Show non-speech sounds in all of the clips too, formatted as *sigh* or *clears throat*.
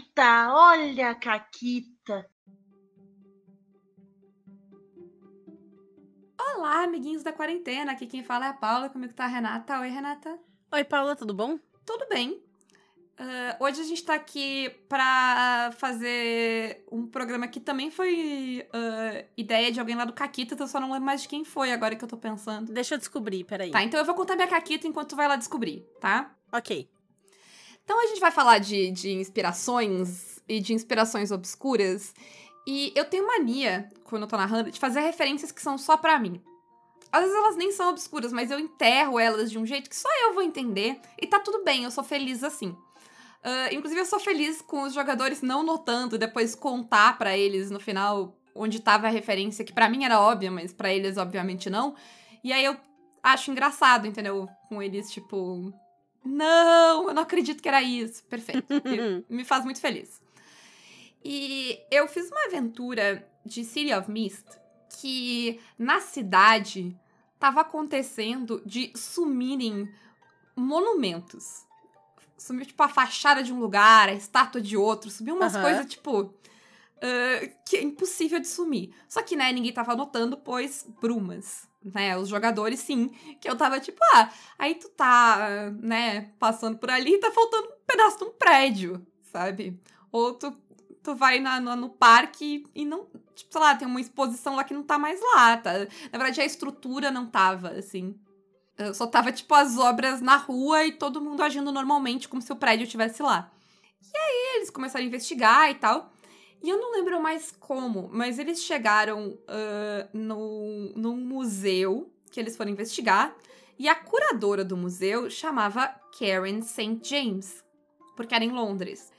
Caquita, olha a Caquita. Olá, amiguinhos da quarentena. Aqui quem fala é a Paula, comigo tá a Renata. Oi, Renata. Oi, Paula, tudo bom? Tudo bem. Uh, hoje a gente tá aqui pra fazer um programa que também foi uh, ideia de alguém lá do Caquita, então eu só não lembro mais de quem foi agora que eu tô pensando. Deixa eu descobrir, peraí. Tá, então eu vou contar minha Caquita enquanto tu vai lá descobrir, tá? Ok. Então a gente vai falar de, de inspirações e de inspirações obscuras. E eu tenho mania, quando eu tô narrando, de fazer referências que são só pra mim. Às vezes elas nem são obscuras, mas eu enterro elas de um jeito que só eu vou entender. E tá tudo bem, eu sou feliz assim. Uh, inclusive, eu sou feliz com os jogadores não notando, depois contar para eles no final onde tava a referência, que para mim era óbvia, mas para eles, obviamente, não. E aí eu acho engraçado, entendeu? Com eles, tipo. Não, eu não acredito que era isso. Perfeito. *laughs* me faz muito feliz. E eu fiz uma aventura de City of Mist que na cidade tava acontecendo de sumirem monumentos sumiu, tipo, a fachada de um lugar, a estátua de outro, sumiu umas uhum. coisas, tipo. Uh, que é impossível de sumir. Só que, né, ninguém tava notando, pois brumas. Né, os jogadores sim, que eu tava tipo, ah, aí tu tá, né, passando por ali e tá faltando um pedaço de um prédio, sabe? Ou tu, tu vai na, no, no parque e não, tipo, sei lá, tem uma exposição lá que não tá mais lá, tá? Na verdade, a estrutura não tava, assim. Só tava, tipo, as obras na rua e todo mundo agindo normalmente, como se o prédio estivesse lá. E aí eles começaram a investigar e tal. E eu não lembro mais como, mas eles chegaram uh, no, num museu que eles foram investigar. E a curadora do museu chamava Karen St. James, porque era em Londres.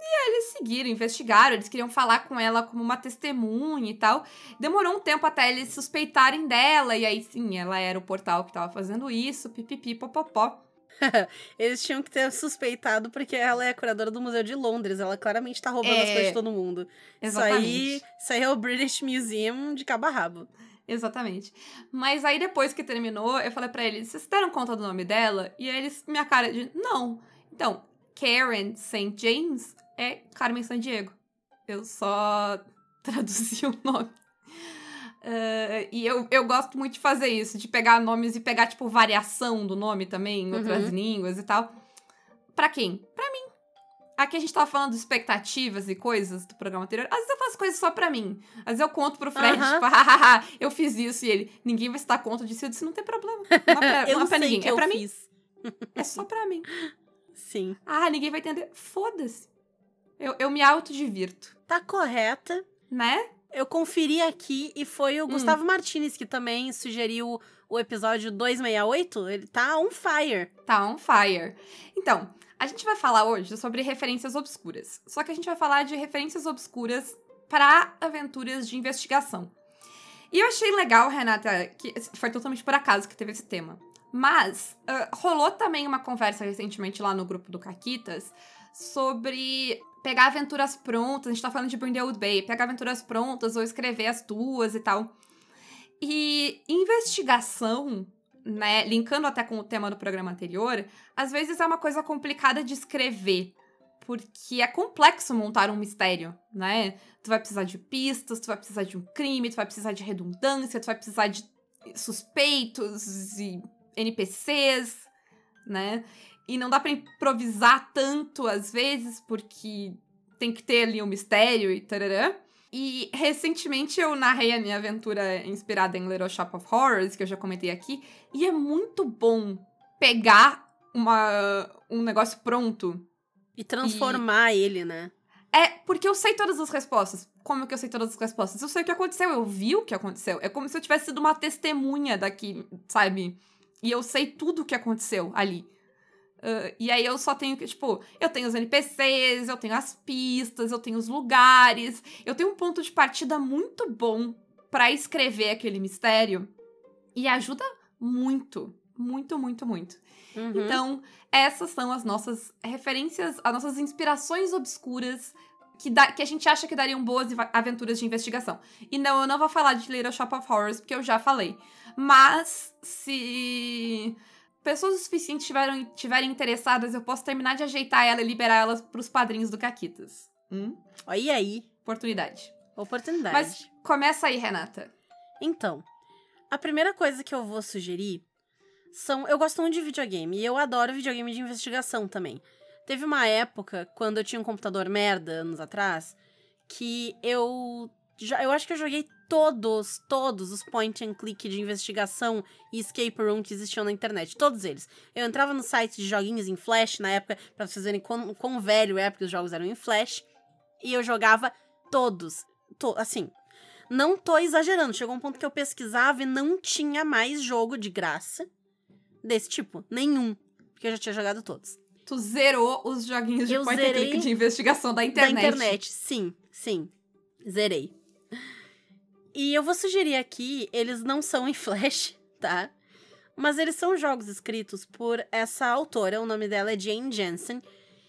E aí eles seguiram, investigaram, eles queriam falar com ela como uma testemunha e tal. Demorou um tempo até eles suspeitarem dela, e aí sim, ela era o portal que tava fazendo isso, pipipi, popopó. *laughs* eles tinham que ter suspeitado porque ela é a curadora do Museu de Londres. Ela claramente tá roubando é... as coisas de todo mundo. Exatamente. Isso aí, isso aí é o British Museum de cabo a rabo. Exatamente. Mas aí depois que terminou, eu falei para eles: vocês deram conta do nome dela? E aí eles, minha cara de: não. Então, Karen St. James é Carmen Sandiego. Eu só *laughs* traduzi o nome. Uh, e eu, eu gosto muito de fazer isso, de pegar nomes e pegar, tipo, variação do nome também, em outras uhum. línguas e tal. Pra quem? Pra mim. Aqui a gente tava falando de expectativas e coisas do programa anterior. Às vezes eu faço coisas só pra mim. Às vezes eu conto pro Fred, uhum. tipo, *laughs* hahaha, eu fiz isso e ele. Ninguém vai se dar conta disso. Eu disse, não tem problema. Não é pra, *laughs* eu não é pra ninguém, é pra fiz. mim. É só pra mim. Sim. Ah, ninguém vai entender. Foda-se. Eu, eu me autodivirto. Tá correta. Né? Eu conferi aqui e foi o hum. Gustavo Martinez que também sugeriu o episódio 268. Ele tá on fire. Tá on fire. Então, a gente vai falar hoje sobre referências obscuras. Só que a gente vai falar de referências obscuras para aventuras de investigação. E eu achei legal, Renata, que foi totalmente por acaso que teve esse tema. Mas uh, rolou também uma conversa recentemente lá no grupo do Caquitas sobre pegar aventuras prontas, a gente tá falando de Old Bay, pegar aventuras prontas ou escrever as tuas e tal. E investigação, né, linkando até com o tema do programa anterior, às vezes é uma coisa complicada de escrever, porque é complexo montar um mistério, né? Tu vai precisar de pistas, tu vai precisar de um crime, tu vai precisar de redundância, tu vai precisar de suspeitos e NPCs, né? E não dá para improvisar tanto às vezes, porque tem que ter ali um mistério e tararã. E recentemente eu narrei a minha aventura inspirada em Little Shop of Horrors, que eu já comentei aqui, e é muito bom pegar uma, um negócio pronto e transformar e... ele, né? É, porque eu sei todas as respostas. Como que eu sei todas as respostas? Eu sei o que aconteceu, eu vi o que aconteceu. É como se eu tivesse sido uma testemunha daqui, sabe? E eu sei tudo o que aconteceu ali. Uh, e aí eu só tenho que, tipo, eu tenho os NPCs, eu tenho as pistas, eu tenho os lugares, eu tenho um ponto de partida muito bom para escrever aquele mistério e ajuda muito, muito, muito, muito. Uhum. Então, essas são as nossas referências, as nossas inspirações obscuras que, dá, que a gente acha que dariam boas aventuras de investigação. E não, eu não vou falar de Little Shop of Horrors, porque eu já falei. Mas, se pessoas o suficiente tiveram, tiverem interessadas, eu posso terminar de ajeitar ela e liberar elas pros padrinhos do Caquitas. Hum? Olha aí. Oportunidade. Oportunidade. Mas começa aí, Renata. Então, a primeira coisa que eu vou sugerir são. Eu gosto muito de videogame e eu adoro videogame de investigação também. Teve uma época, quando eu tinha um computador merda, anos atrás, que eu. Já, eu acho que eu joguei todos, todos os point and click de investigação e escape room que existiam na internet. Todos eles. Eu entrava no site de joguinhos em Flash na época, pra vocês verem quão, quão velho é, porque os jogos eram em Flash. E eu jogava todos. To, assim, não tô exagerando. Chegou um ponto que eu pesquisava e não tinha mais jogo de graça desse tipo. Nenhum. Porque eu já tinha jogado todos. Tu zerou os joguinhos de Eu point and click de investigação da internet. Da internet, sim, sim. Zerei. E eu vou sugerir aqui, eles não são em Flash, *laughs* tá? Mas eles são jogos escritos por essa autora, o nome dela é Jane Jensen.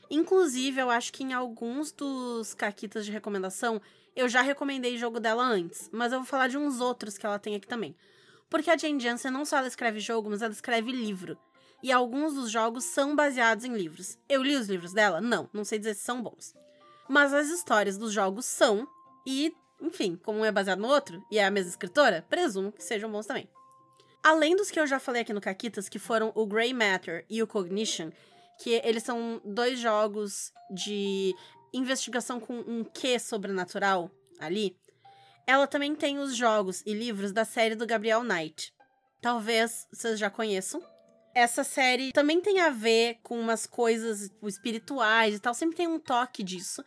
Inclusive, eu acho que em alguns dos caquitas de recomendação, eu já recomendei jogo dela antes, mas eu vou falar de uns outros que ela tem aqui também. Porque a Jane Jensen não só ela escreve jogo, mas ela escreve livro. E alguns dos jogos são baseados em livros. Eu li os livros dela? Não, não sei dizer se são bons. Mas as histórias dos jogos são, e, enfim, como um é baseado no outro, e é a mesma escritora, presumo que sejam bons também. Além dos que eu já falei aqui no Caquitas, que foram o Grey Matter e o Cognition, que eles são dois jogos de investigação com um quê sobrenatural ali, ela também tem os jogos e livros da série do Gabriel Knight. Talvez vocês já conheçam. Essa série também tem a ver com umas coisas espirituais e tal, sempre tem um toque disso.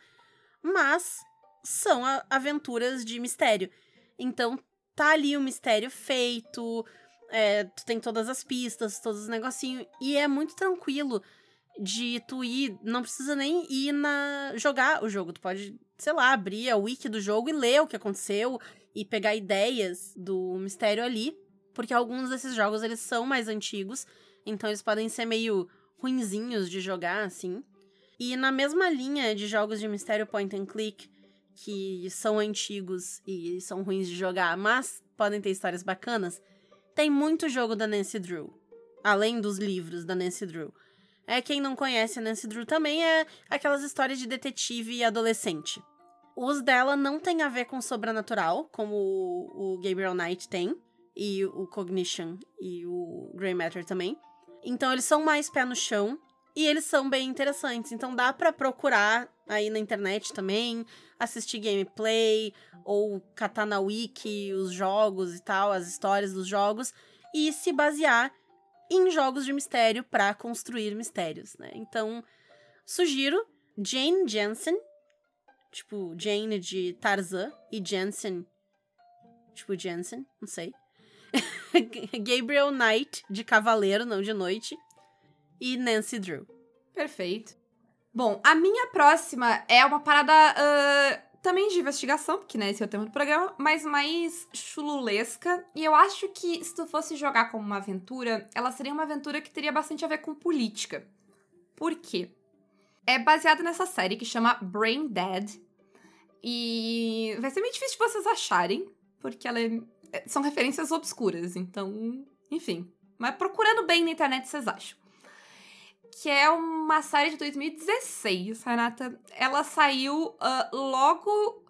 Mas são aventuras de mistério. Então tá ali o mistério feito, é, tu tem todas as pistas, todos os negocinhos, e é muito tranquilo de tu ir, não precisa nem ir na jogar o jogo, tu pode, sei lá, abrir a wiki do jogo e ler o que aconteceu e pegar ideias do mistério ali, porque alguns desses jogos eles são mais antigos, então eles podem ser meio ruinzinhos de jogar assim. E na mesma linha de jogos de mistério point and click, que são antigos e são ruins de jogar, mas podem ter histórias bacanas, tem muito jogo da Nancy Drew, além dos livros da Nancy Drew. É quem não conhece a Nancy Drew também é aquelas histórias de detetive e adolescente. Os dela não tem a ver com sobrenatural, como o, Gabriel Knight tem, e o Cognition e o Grey Matter também. Então eles são mais pé no chão e eles são bem interessantes. Então dá para procurar aí na internet também, assistir gameplay ou catar na wiki os jogos e tal, as histórias dos jogos e se basear em jogos de mistério para construir mistérios, né? Então, sugiro Jane Jensen, tipo Jane de Tarzan e Jensen, tipo Jensen, não sei. *laughs* Gabriel Knight, de Cavaleiro, não de Noite. E Nancy Drew. Perfeito. Bom, a minha próxima é uma parada uh, também de investigação, porque né, esse é o tema do programa, mas mais chululesca. E eu acho que se tu fosse jogar como uma aventura, ela seria uma aventura que teria bastante a ver com política. Por quê? É baseada nessa série que chama Brain Dead. E vai ser meio difícil de vocês acharem, porque ela é são referências obscuras, então, enfim. Mas procurando bem na internet vocês acham. Que é uma série de 2016, Renata. Ela saiu uh, logo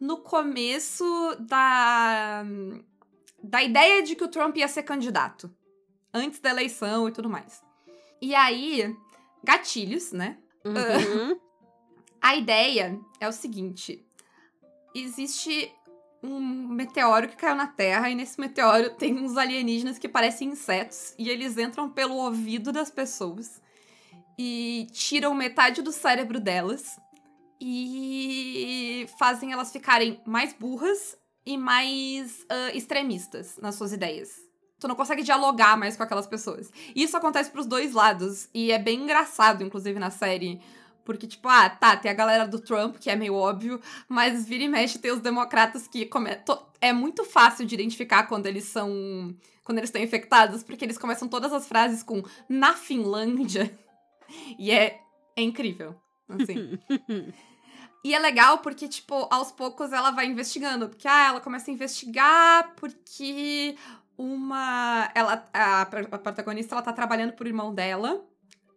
no começo da, da ideia de que o Trump ia ser candidato. Antes da eleição e tudo mais. E aí, gatilhos, né? Uhum. Uh, *laughs* a ideia é o seguinte: existe um meteoro que caiu na Terra e nesse meteoro tem uns alienígenas que parecem insetos e eles entram pelo ouvido das pessoas e tiram metade do cérebro delas e fazem elas ficarem mais burras e mais uh, extremistas nas suas ideias. Tu não consegue dialogar mais com aquelas pessoas. E isso acontece pros dois lados. E é bem engraçado, inclusive, na série. Porque, tipo, ah, tá, tem a galera do Trump, que é meio óbvio, mas vira e mexe tem os democratas que come... é muito fácil de identificar quando eles são. quando eles estão infectados, porque eles começam todas as frases com na Finlândia. *laughs* E é, é incrível. Assim. E é legal porque, tipo, aos poucos ela vai investigando. Porque, ah, ela começa a investigar porque uma. Ela, a, a protagonista ela tá trabalhando pro irmão dela,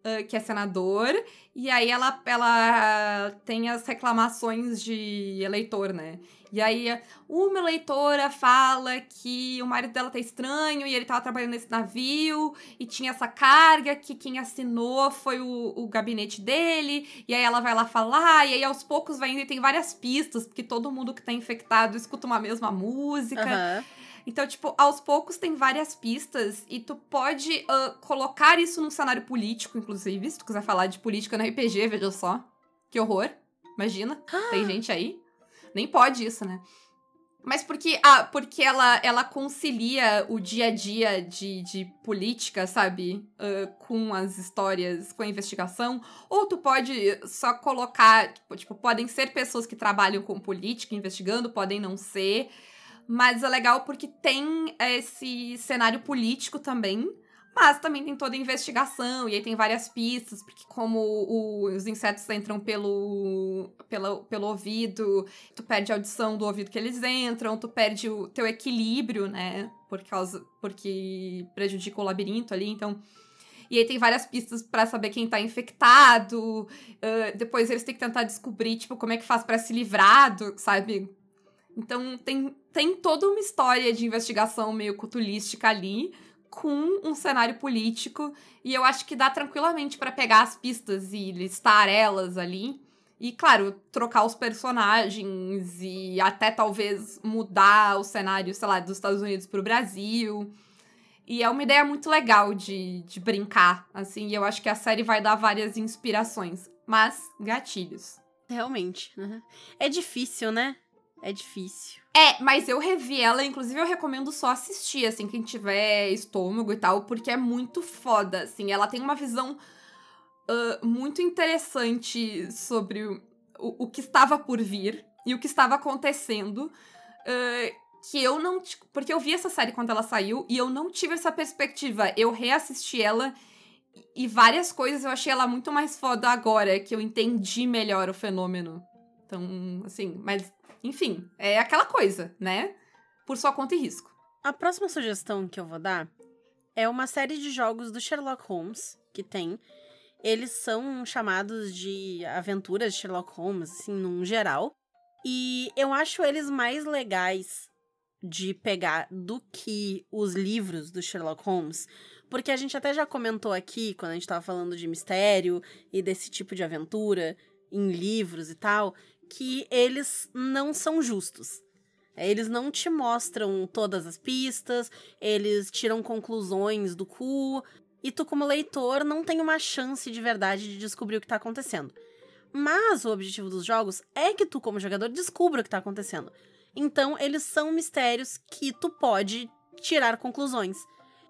uh, que é senador, e aí ela, ela tem as reclamações de eleitor, né? E aí, uma eleitora fala que o marido dela tá estranho e ele tava trabalhando nesse navio e tinha essa carga que quem assinou foi o, o gabinete dele. E aí ela vai lá falar, e aí aos poucos vai indo e tem várias pistas, porque todo mundo que tá infectado escuta uma mesma música. Aham. Então, tipo, aos poucos tem várias pistas e tu pode ah, colocar isso num cenário político, inclusive, se tu quiser falar de política no RPG, veja só. Que horror. Imagina, tem *gasps* gente aí. Nem pode isso, né? Mas porque, ah, porque ela, ela concilia o dia a dia de, de política, sabe? Ah, com as histórias, com a investigação. Ou tu pode só colocar, tipo, tipo, podem ser pessoas que trabalham com política, investigando, podem não ser. Mas é legal porque tem esse cenário político também. Mas também tem toda a investigação, e aí tem várias pistas, porque como o- os insetos entram pelo, pelo, pelo ouvido, tu perde a audição do ouvido que eles entram, tu perde o teu equilíbrio, né? Por causa, porque prejudica o labirinto ali, então... E aí tem várias pistas pra saber quem tá infectado, ah, depois eles têm que tentar descobrir, tipo, como é que faz pra se livrar, do, sabe? Então tem, tem toda uma história de investigação meio cutulística ali, com um cenário político, e eu acho que dá tranquilamente pra pegar as pistas e listar elas ali. E, claro, trocar os personagens e até talvez mudar o cenário, sei lá, dos Estados Unidos pro Brasil. E é uma ideia muito legal de, de brincar, assim, e eu acho que a série vai dar várias inspirações. Mas, gatilhos. Realmente. uhum. É difícil, né? É difícil. É, mas eu revi ela, inclusive eu recomendo só assistir, assim, quem tiver estômago e tal, porque é muito foda, assim. Ela tem uma visão ah, muito interessante sobre o, o, que estava por vir e o que estava acontecendo. ah, que eu não. Porque eu vi essa série quando ela saiu e eu não tive essa perspectiva. Eu reassisti ela e várias coisas eu achei ela muito mais foda agora, que eu entendi melhor o fenômeno. Então, assim, mas, enfim, é aquela coisa, né? Por sua conta e risco. A próxima sugestão que eu vou dar é uma série de jogos do Sherlock Holmes que tem. Eles são chamados de aventuras de Sherlock Holmes, assim, num geral. E eu acho eles mais legais de pegar do que os livros do Sherlock Holmes. Porque a gente até já comentou aqui, quando a gente tava falando de mistério e desse tipo de aventura em livros e tal, que eles não são justos. Eles não te mostram todas as pistas, eles tiram conclusões do cu, e tu, como leitor, não tem uma chance de verdade de descobrir o que tá acontecendo. Mas o objetivo dos jogos é que tu, como jogador, descubra o que tá acontecendo. Então, eles são mistérios que tu pode tirar conclusões.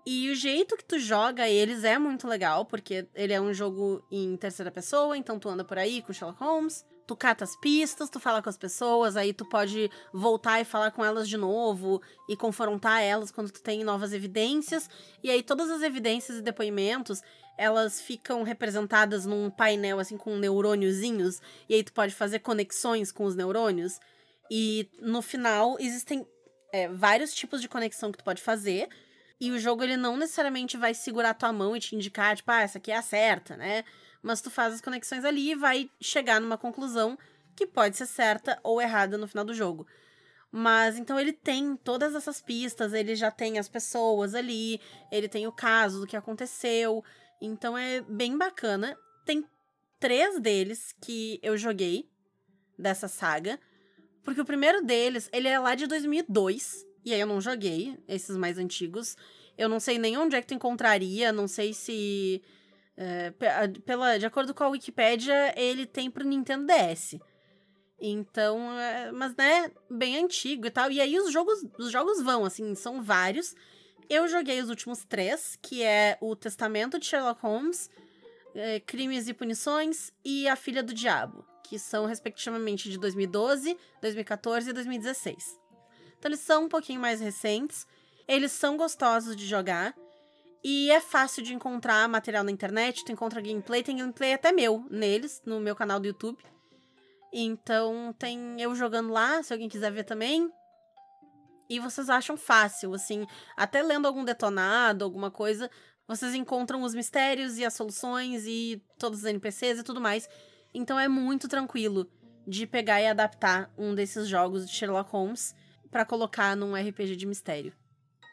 E o jeito que tu joga eles é muito legal, porque ele é um jogo em terceira pessoa, então tu anda por aí com Sherlock Holmes, tu cata as pistas, tu fala com as pessoas, aí tu pode voltar e falar com elas de novo e confrontar elas quando tu tem novas evidências. E aí todas as evidências e depoimentos, elas ficam representadas num painel assim com neurôniozinhos, e aí tu pode fazer conexões com os neurônios. E no final existem é, vários tipos de conexão que tu pode fazer. E o jogo ele não necessariamente vai segurar tua mão e te indicar, tipo, ah, essa aqui é a certa, né? Mas tu faz as conexões ali e vai chegar numa conclusão que pode ser certa ou errada no final do jogo. Mas então ele tem todas essas pistas, ele já tem as pessoas ali, ele tem o caso do que aconteceu. Então é bem bacana. Tem três deles que eu joguei dessa saga. Porque o primeiro deles, ele é lá de 2002. E aí eu não joguei esses mais antigos. Eu não sei nem onde é que tu encontraria, não sei se. é, pela, de acordo com a Wikipédia, ele tem pro Nintendo DS. Então, é, mas né, bem antigo e tal. E aí os jogos, os jogos vão, assim, são vários. Eu joguei os últimos três, que é o Testamento de Sherlock Holmes, é, Crimes e Punições e A Filha do Diabo, que são respectivamente de 2012, 2014 e 2016. Então eles são um pouquinho mais recentes, eles são gostosos de jogar e é fácil de encontrar material na internet, tu encontra gameplay, tem gameplay até meu neles, no meu canal do YouTube. Então tem eu jogando lá, se alguém quiser ver também. e vocês acham fácil, assim, até lendo algum detonado, alguma coisa, vocês encontram os mistérios e as soluções e todos os NPCs e tudo mais. Então é muito tranquilo de pegar e adaptar um desses jogos de Sherlock Holmes para colocar num RPG de mistério.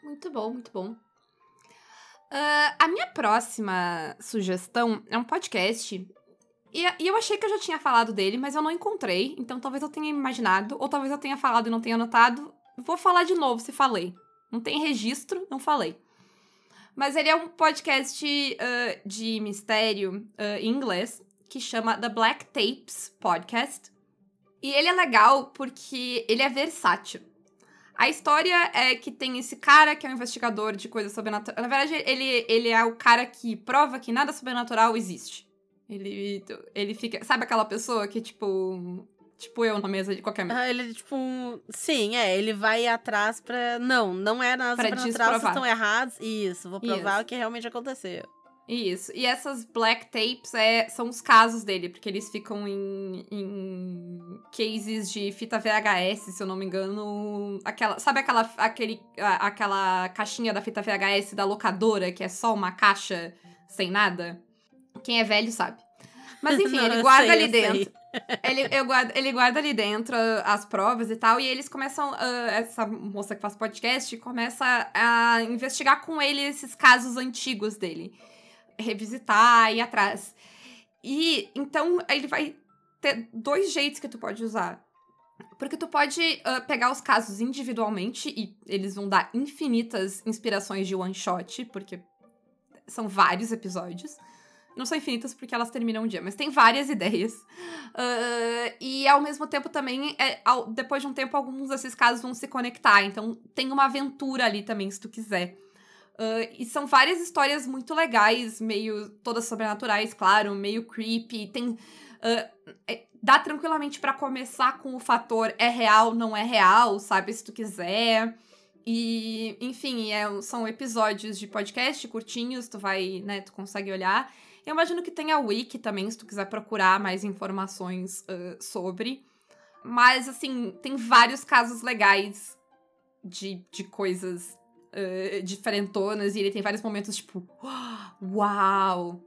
Muito bom, muito bom. Uh, a minha próxima sugestão é um podcast. E, e, eu achei que eu já tinha falado dele, mas eu não encontrei. Então talvez eu tenha imaginado, ou talvez eu tenha falado e não tenha anotado. Vou falar de novo se falei. Não tem registro, não falei. Mas ele é um podcast uh, de mistério uh, em inglês que chama The Black Tapes Podcast. E ele é legal porque ele é versátil. A história é que tem esse cara que é um investigador de coisas sobrenaturais. Na verdade, ele, ele é o cara que prova que nada sobrenatural existe. Ele, ele fica. Sabe aquela pessoa que, tipo. Tipo eu na mesa de qualquer mesa. Ah, ele, tipo, sim, é, ele vai atrás pra. Não, não é nada sobrenatural, vocês estão errados. Isso, vou provar Isso. o que realmente aconteceu. Isso. E essas black tapes é, são os casos dele, porque eles ficam em, em cases de fita VHS, se eu não me engano. Aquela, sabe aquela, aquele, aquela caixinha da fita VHS da locadora, que é só uma caixa sem nada? Quem é velho sabe. Mas enfim, *laughs* não, ele guarda sei, ali dentro. ele, eu guardo, ele guarda ali dentro as provas e tal, e eles começam. Uh, essa moça que faz podcast começa a investigar com ele esses casos antigos dele revisitar, ir atrás. E então ele vai ter dois jeitos que tu pode usar. Porque tu pode uh, pegar os casos individualmente e eles vão dar infinitas inspirações de one shot, porque são vários episódios. Não são infinitas porque elas terminam um dia, mas tem várias *laughs* ideias. Uh, e ao mesmo tempo também, é, ao, depois de um tempo, alguns desses casos vão se conectar. Então tem uma aventura ali também, se tu quiser. Uh, e são várias histórias muito legais, meio todas sobrenaturais, claro, meio creepy. Tem. Uh, é, dá tranquilamente para começar com o fator é real, não é real, sabe? Se tu quiser. E, enfim, é, são episódios de podcast curtinhos, tu vai, né, tu consegue olhar. Eu imagino que tem a wiki também, se tu quiser procurar mais informações uh, sobre. Mas, assim, tem vários casos legais de, de coisas uh, diferentonas e ele tem vários momentos tipo, *gasps* uau!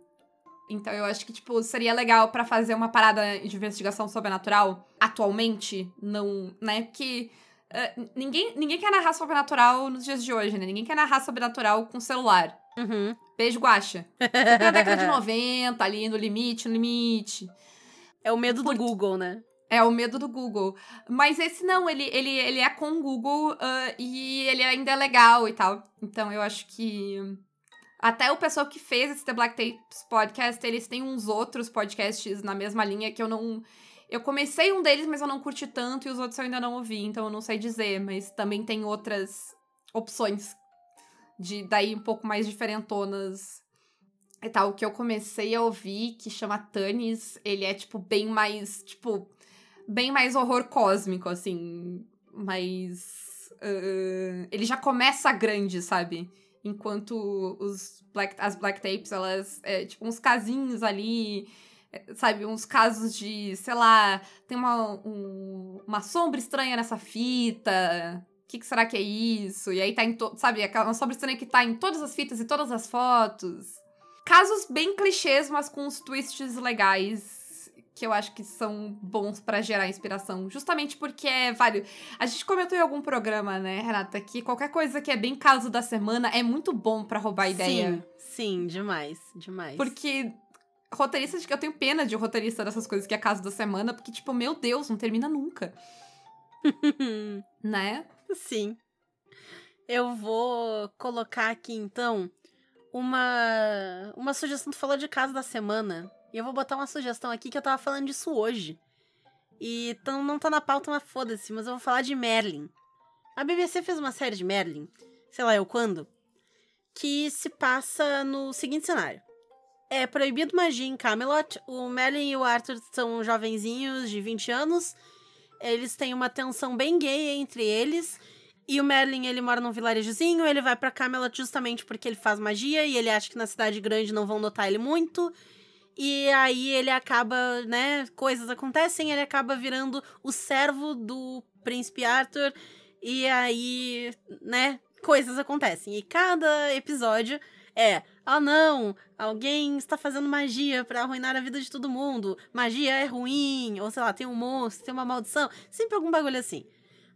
Então eu acho que, tipo, seria legal para fazer uma parada de investigação sobrenatural atualmente, não, né? Porque uh, ninguém, ninguém quer narrar sobrenatural nos dias de hoje, né? Ninguém quer narrar sobrenatural com celular. Uhum. Beijo, guacha. na década de *laughs* 90, ali no limite, no limite. É o medo do Google, né? É o medo do Google. Mas esse não, ele, ele, ele é com o Google uh, e ele ainda é legal e tal. Então eu acho que. Até o pessoal que fez esse The Black Tapes podcast, eles têm uns outros podcasts na mesma linha que eu não. Eu comecei um deles, mas eu não curti tanto, e os outros eu ainda não ouvi, então eu não sei dizer. Mas também tem outras opções de daí um pouco mais diferentonas e tal. O que eu comecei a ouvir, que chama Tanis, ele é, tipo, bem mais, tipo bem mais horror cósmico, assim. Mas. Uh, ele já começa grande, sabe? Enquanto os black, as Black Tapes, elas. É, tipo, uns casinhos ali. É, sabe? Uns casos de. Sei lá. Tem uma, um, uma sombra estranha nessa fita. O que, que, será que é isso? E aí tá em. To, sabe? Uma sombra estranha que tá em todas as fitas e todas as fotos. Casos bem clichês, mas com uns twists legais que eu acho que são bons para gerar inspiração, justamente porque é vários. A gente comentou em algum programa, né, Renata, que qualquer coisa que é bem caso da semana é muito bom para roubar ideia. Sim, sim, demais, demais. Porque roteirista, eu tenho pena de roteirista dessas coisas que é caso da semana, porque tipo, meu Deus, não termina nunca. *laughs* né? Sim. Eu vou colocar aqui então uma uma sugestão tu falou de caso da semana. E eu vou botar uma sugestão aqui que eu tava falando disso hoje. E então não tá na pauta, mas foda-se, mas eu vou falar de Merlin. A BBC fez uma série de Merlin, sei lá eu quando, que se passa no seguinte cenário. É proibido magia em Camelot. O Merlin e o Arthur são jovenzinhos de 20 anos. Eles têm uma tensão bem gay entre eles. E o Merlin, ele mora num vilarejozinho, ele vai para Camelot justamente porque ele faz magia e ele acha que na cidade grande não vão notar ele muito. E aí ele acaba, né? Coisas acontecem, ele acaba virando o servo do príncipe Arthur. E aí, né, coisas acontecem. E cada episódio é: ah, não, alguém está fazendo magia para arruinar a vida de todo mundo. Magia é ruim, ou sei lá, tem um monstro, tem uma maldição. Sempre algum bagulho assim.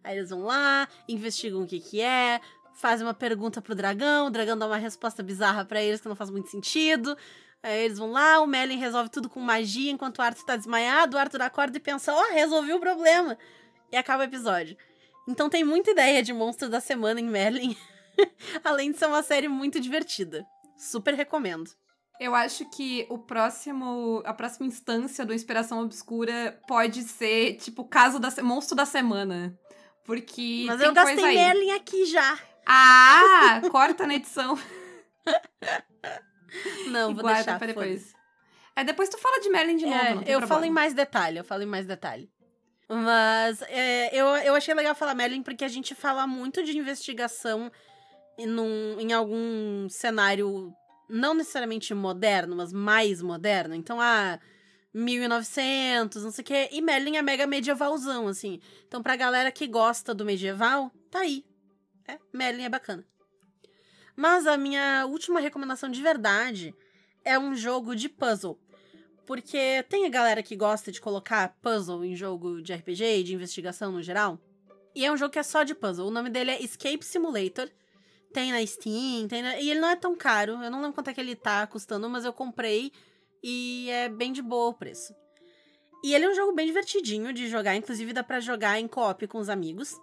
Aí eles vão lá, investigam o que que é, fazem uma pergunta pro dragão, o dragão dá uma resposta bizarra para eles que não faz muito sentido. Aí eles vão lá, o Merlin resolve tudo com magia enquanto o Arthur tá desmaiado, o Arthur acorda e pensa: ó, oh, resolvi o problema. E acaba o episódio. Então tem muita ideia de monstro da semana em Merlin. *laughs* Além de ser uma série muito divertida. Super recomendo. Eu acho que o próximo, a próxima instância do Inspiração Obscura pode ser, tipo, caso da monstro da semana. Porque. Mas eu gastei Merlin aqui já. Ah! *laughs* corta na edição. *laughs* Não, vou deixar pra depois. É, depois tu fala de Merlin de novo. É, eu problema. falo em mais detalhe, eu falo em mais detalhe. Mas é, eu, eu achei legal falar Merlin porque a gente fala muito de investigação num, em algum cenário não necessariamente moderno, mas mais moderno. Então, ah, 1900, não sei o quê. E Merlin é mega medievalzão, assim. Então, pra galera que gosta do medieval, tá aí. É, Merlin é bacana. Mas a minha última recomendação de verdade é um jogo de puzzle. Porque tem a galera que gosta de colocar puzzle em jogo de RPG e de investigação no geral. E é um jogo que é só de puzzle. O nome dele é Escape Simulator. Tem na Steam, tem na... e ele não é tão caro. Eu não lembro quanto é que ele tá custando, mas eu comprei e é bem de boa o preço. E ele é um jogo bem divertidinho de jogar, inclusive dá para jogar em co-op com os amigos.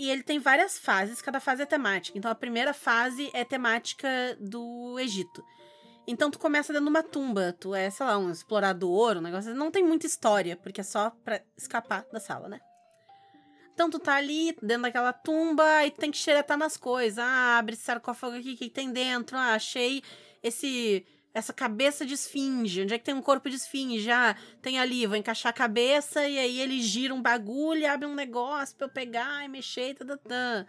E ele tem várias fases, cada fase é temática. Então a primeira fase é temática do Egito. Então tu começa de uma tumba, tu é, sei lá, um explorador, um negócio. Não tem muita história, porque é só pra escapar da sala, né? Então tu tá ali dentro daquela tumba e tu tem que xeretar nas coisas. Ah, abre esse sarcófago aqui, o que tem dentro? Ah, achei esse essa cabeça de esfinge. Onde é que tem um corpo de esfinge? Ah, tem ali, vou encaixar a cabeça e aí ele gira um bagulho abre um negócio pra eu pegar e mexer e tadatã.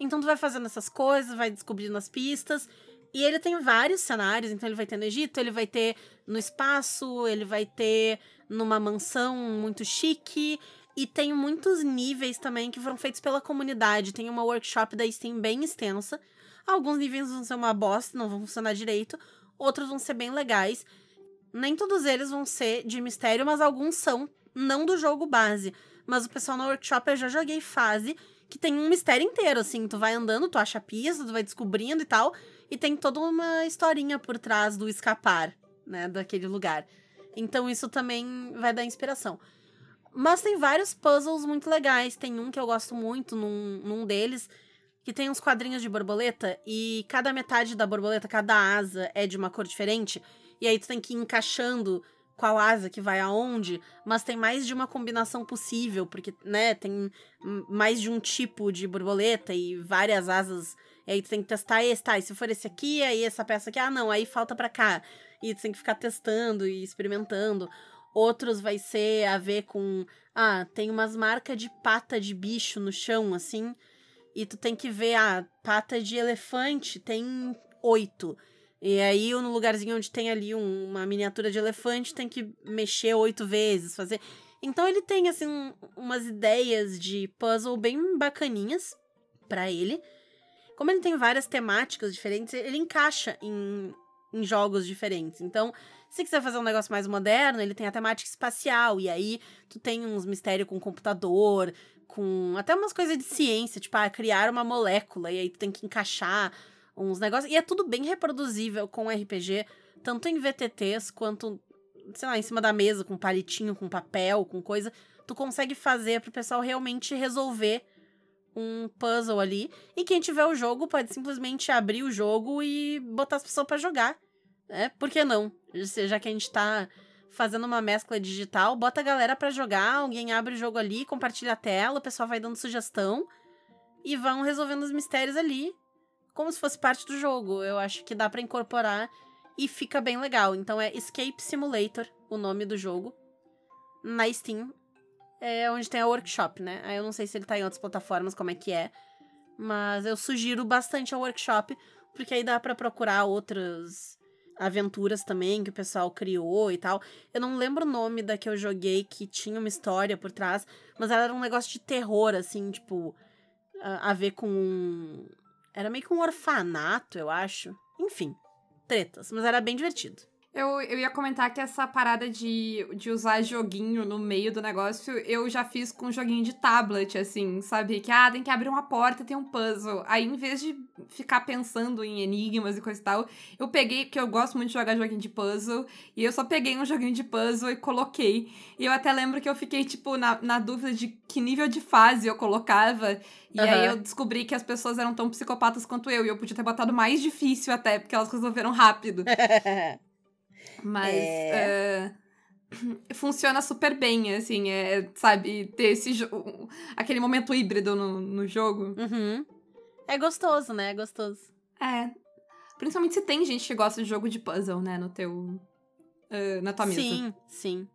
Então tu vai fazendo essas coisas, vai descobrindo as pistas. E ele tem vários cenários, então ele vai ter no Egito, ele vai ter no espaço, ele vai ter numa mansão muito chique. E tem muitos níveis também que foram feitos pela comunidade. Tem uma workshop da Steam bem extensa. Alguns níveis vão ser uma bosta, não vão funcionar direito outros vão ser bem legais. Nem todos eles vão ser de mistério, mas alguns são, não do jogo base. Mas o pessoal no workshop eu já joguei fase que tem um mistério inteiro, assim. Tu vai andando, tu acha pista, tu vai descobrindo e tal. E tem toda uma historinha por trás do escapar, né, daquele lugar. Então isso também vai dar inspiração. Mas tem vários puzzles muito legais. Tem um que eu gosto muito, num, num deles, que tem uns quadrinhos de borboleta e cada metade da borboleta, cada asa é de uma cor diferente. E aí tu tem que ir encaixando qual asa que vai aonde, mas tem mais de uma combinação possível, porque, né, tem mais de um tipo de borboleta e várias asas. E aí tu tem que testar esse, tá? E se for esse aqui, aí essa peça aqui, ah, não, aí falta para cá. E tu tem que ficar testando e experimentando. Outros vai ser a ver com, ah, tem umas marcas de pata de bicho no chão, assim. E tu tem que ver a pata de elefante tem oito. E aí, no lugarzinho onde tem ali um, uma miniatura de elefante, tem que mexer oito vezes, fazer. Então ele tem, assim, um, umas ideias de puzzle bem bacaninhas para ele. Como ele tem várias temáticas diferentes, ele encaixa em, em jogos diferentes. Então, se quiser fazer um negócio mais moderno, ele tem a temática espacial. E aí, tu tem uns mistérios com computador, com até umas coisas de ciência, tipo, ah, criar uma molécula e aí tu tem que encaixar uns negócios. E é tudo bem reproduzível com RPG, tanto em VTTs quanto, sei lá, em cima da mesa, com palitinho, com papel, com coisa. Tu consegue fazer pro pessoal realmente resolver um puzzle ali. E quem tiver o jogo pode simplesmente abrir o jogo e botar as pessoas para jogar. Né? Por que não? Já que a gente tá fazendo uma mescla digital, bota a galera para jogar, alguém abre o jogo ali, compartilha a tela, o pessoal vai dando sugestão e vão resolvendo os mistérios ali, como se fosse parte do jogo. Eu acho que dá para incorporar e fica bem legal. Então é Escape Simulator, o nome do jogo. Na Steam, é onde tem a workshop, né? Aí eu não sei se ele tá em outras plataformas, como é que é. Mas eu sugiro bastante a workshop, porque aí dá para procurar outros aventuras também que o pessoal criou e tal. Eu não lembro o nome da que eu joguei que tinha uma história por trás, mas ela era um negócio de terror, assim, tipo. a, a ver com um. Era meio que um orfanato, eu acho. Enfim, tretas, mas era bem divertido. Eu, eu ia comentar que essa parada de, de usar joguinho no meio do negócio, eu já fiz com joguinho de tablet, assim, sabe? Que, ah, tem que abrir uma porta tem um puzzle. Aí, em vez de ficar pensando em enigmas e coisa e tal, eu peguei, porque eu gosto muito de jogar joguinho de puzzle, e eu só peguei um joguinho de puzzle e coloquei. E eu até lembro que eu fiquei, tipo, na, na dúvida de que nível de fase eu colocava. E uhum. aí eu descobri que as pessoas eram tão psicopatas quanto eu, e eu podia ter botado mais difícil até, porque elas resolveram rápido. *laughs* Mas. É... Uh, *clears throat* funciona super bem, assim, é, sabe, ter esse aquele momento híbrido no, no jogo. Uhum. É gostoso, né? É gostoso. É. Principalmente se tem gente que gosta de jogo de puzzle, né, no teu. Uh, na tua mesa. Sim, sim.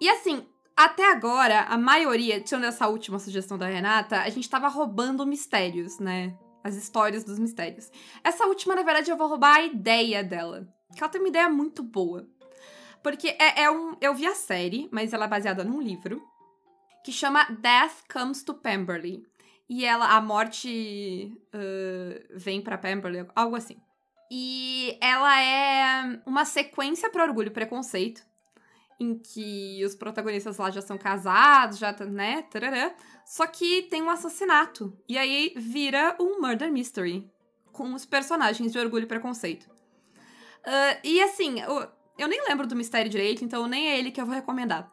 E assim, até agora, a maioria, tirando essa última sugestão da Renata, a gente tava roubando mistérios, né? As histórias dos mistérios. Essa última, na verdade, eu vou roubar a ideia dela. Que ela tem uma ideia muito boa. Porque é, é um. Eu vi a série, mas ela é baseada num livro. Que chama Death Comes to Pemberley. E ela. A morte uh, vem para Pemberley, algo assim. E ela é uma sequência para Orgulho e Preconceito. Em que os protagonistas lá já são casados, já, né? Tarará, só que tem um assassinato. E aí vira um murder mystery. Com os personagens de Orgulho e Preconceito. Uh, e assim, eu, eu, nem lembro do mistério direito, então nem é ele que eu vou recomendar.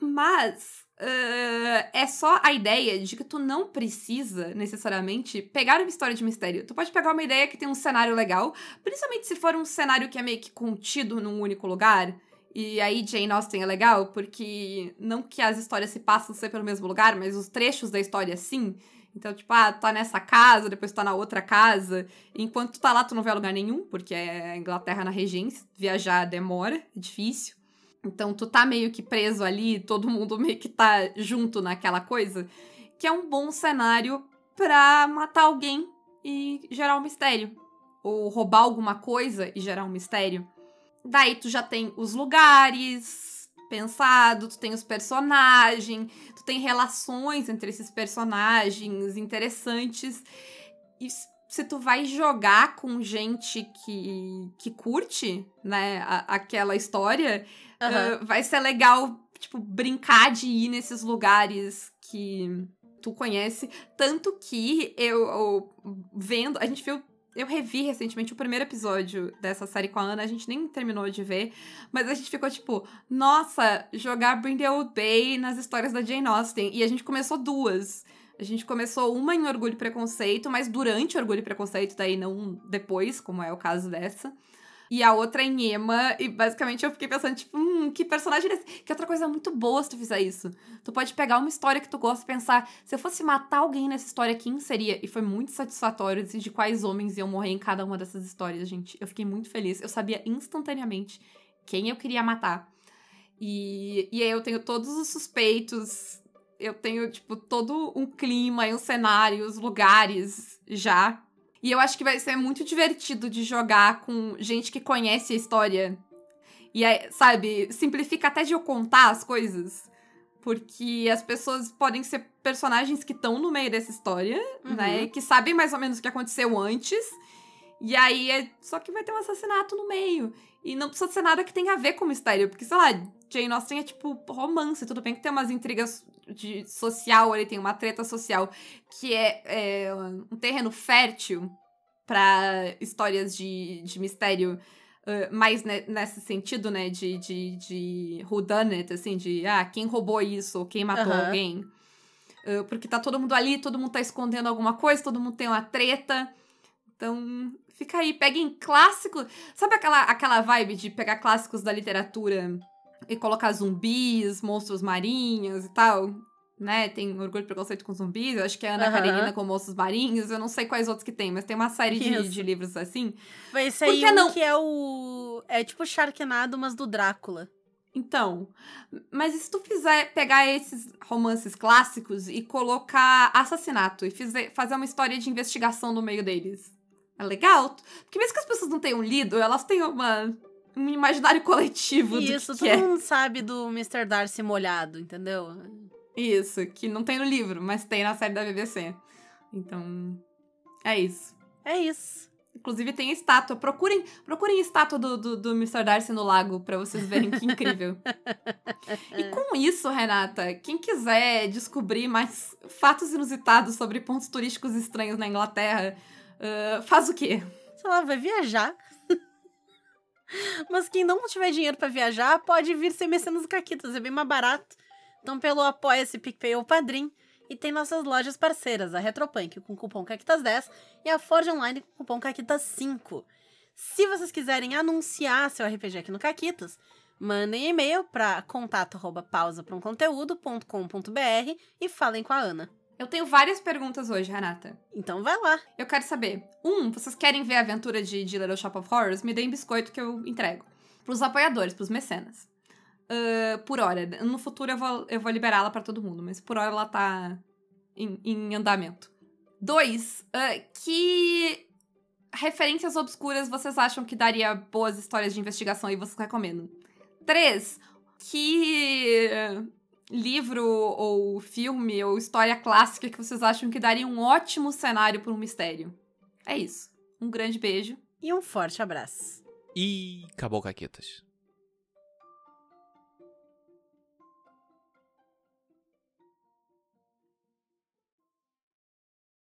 Mas uh, é só a ideia de que tu não precisa necessariamente pegar uma história de mistério. Tu pode pegar uma ideia que tem um cenário legal, principalmente se for um cenário que é meio que contido num único lugar. E aí Jane Austen é legal, porque não que as histórias se passam sempre no mesmo lugar, mas os trechos da história sim. Então, tipo, ah, tá nessa casa, depois tá na outra casa. Enquanto tu tá lá, tu não vê lugar nenhum, porque é Inglaterra na regência. Viajar demora, é difícil. Então, tu tá meio que preso ali, todo mundo meio que tá junto naquela coisa. Que é um bom cenário pra matar alguém e gerar um mistério. Ou roubar alguma coisa e gerar um mistério. Daí tu já tem os lugares, pensado, tu tem os personagens, tu tem relações entre esses personagens interessantes. E se tu vai jogar com gente que, que curte, né, a, aquela história, uhum. uh, vai ser legal, tipo, brincar de ir nesses lugares que tu conhece. Tanto que eu, eu vendo, a gente viu eu revi recentemente o primeiro episódio dessa série com a Ana, a gente nem terminou de ver, mas a gente ficou tipo, nossa, jogar Bring the Old Bay nas histórias da Jane Austen. E a gente começou duas. A gente começou uma em Orgulho e Preconceito, mas durante Orgulho e Preconceito, daí não depois, como é o caso dessa e a outra em Emma. E basicamente eu fiquei pensando, tipo, hum, que personagem é esse? Que outra coisa muito boa se tu fizer isso. Tu pode pegar uma história que tu gosta e pensar, se eu fosse matar alguém nessa história, quem seria? E foi muito satisfatório decidir quais homens iam morrer em cada uma dessas histórias, gente. Eu fiquei muito feliz. Eu sabia instantaneamente quem eu queria matar. E, e aí eu tenho todos os suspeitos. Eu tenho, tipo, todo um clima e um cenário, os lugares já. E eu acho que vai ser muito divertido de jogar com gente que conhece a história. E aí, sabe, simplifica até de eu contar as coisas. Porque as pessoas podem ser personagens que estão no meio dessa história, uhum. né? Que sabem mais ou menos o que aconteceu antes. E aí é. Só que vai ter um assassinato no meio. E não precisa ser nada que tenha a ver com mistério. Porque, sei lá, Jane Austen é tipo romance. Tudo bem que tem umas intrigas de social ali, tem uma treta social que é, é um terreno fértil para histórias de, de mistério. Uh, mais ne nesse sentido, né, de, de, de whodunit, assim, de, ah, quem roubou isso, ou quem matou uhum. alguém. Uh, porque tá todo mundo ali, todo mundo tá escondendo alguma coisa, todo mundo tem uma treta. Então, fica aí, peguem clássicos. Sabe aquela, aquela vibe de pegar clássicos da literatura e colocar zumbis, monstros marinhos e tal? Né? Tem Orgulho e Preconceito com Zumbis, eu acho que é Ana uhum. Karenina com Monstros Marinhos, eu não sei quais outros que tem, mas tem uma série de, de, livros assim. Mas esse aí um não... que é o... É tipo Sharknado, mas do Drácula. Então, mas e se tu fizer pegar esses romances clássicos e colocar assassinato e fizer, fazer uma história de investigação no meio deles? É legal? Porque mesmo que as pessoas não tenham lido, elas têm uma, um imaginário coletivo Isso, do que todo é. mundo sabe do Mr. Darcy molhado, entendeu? Isso, que não tem no livro, mas tem na série da BBC. Então, é isso. É isso. Inclusive tem estátua. Procurem, procurem estátua do, do, do Mr. Darcy no lago pra vocês verem que incrível. *laughs* e com isso, Renata, quem quiser descobrir mais fatos inusitados sobre pontos turísticos estranhos na Inglaterra, uh, faz o quê? Sei lá, vai viajar. Mas quem não tiver dinheiro para viajar, pode vir ser mecenas caquitas, é bem mais barato. Então, pelo Apoia-se, PicPay ou Padrim. E tem nossas lojas parceiras, a Retropunk com cupom CAQUITAS10 e a Forge Online com cupom CAQUITAS5. Se vocês quiserem anunciar seu RPG aqui no Caquitas, mandem e-mail para contato@pausaprumconteúdo.com.br e falem com a Ana. Eu tenho várias perguntas hoje, Renata. Então vai lá. Eu quero saber: um, vocês querem ver a aventura de, de Little Shop of Horrors? Me deem biscoito que eu entrego. Pros apoiadores, pros mecenas. Uh, por hora. No futuro eu vou, eu vou liberá-la para todo mundo, mas por hora ela tá em, em andamento. Dois, uh, que referências obscuras vocês acham que daria boas histórias de investigação e vocês recomendam? Três, que livro ou filme ou história clássica que vocês acham que daria um ótimo cenário para um mistério? É isso. Um grande beijo. E um forte abraço. E acabou, Caquetas.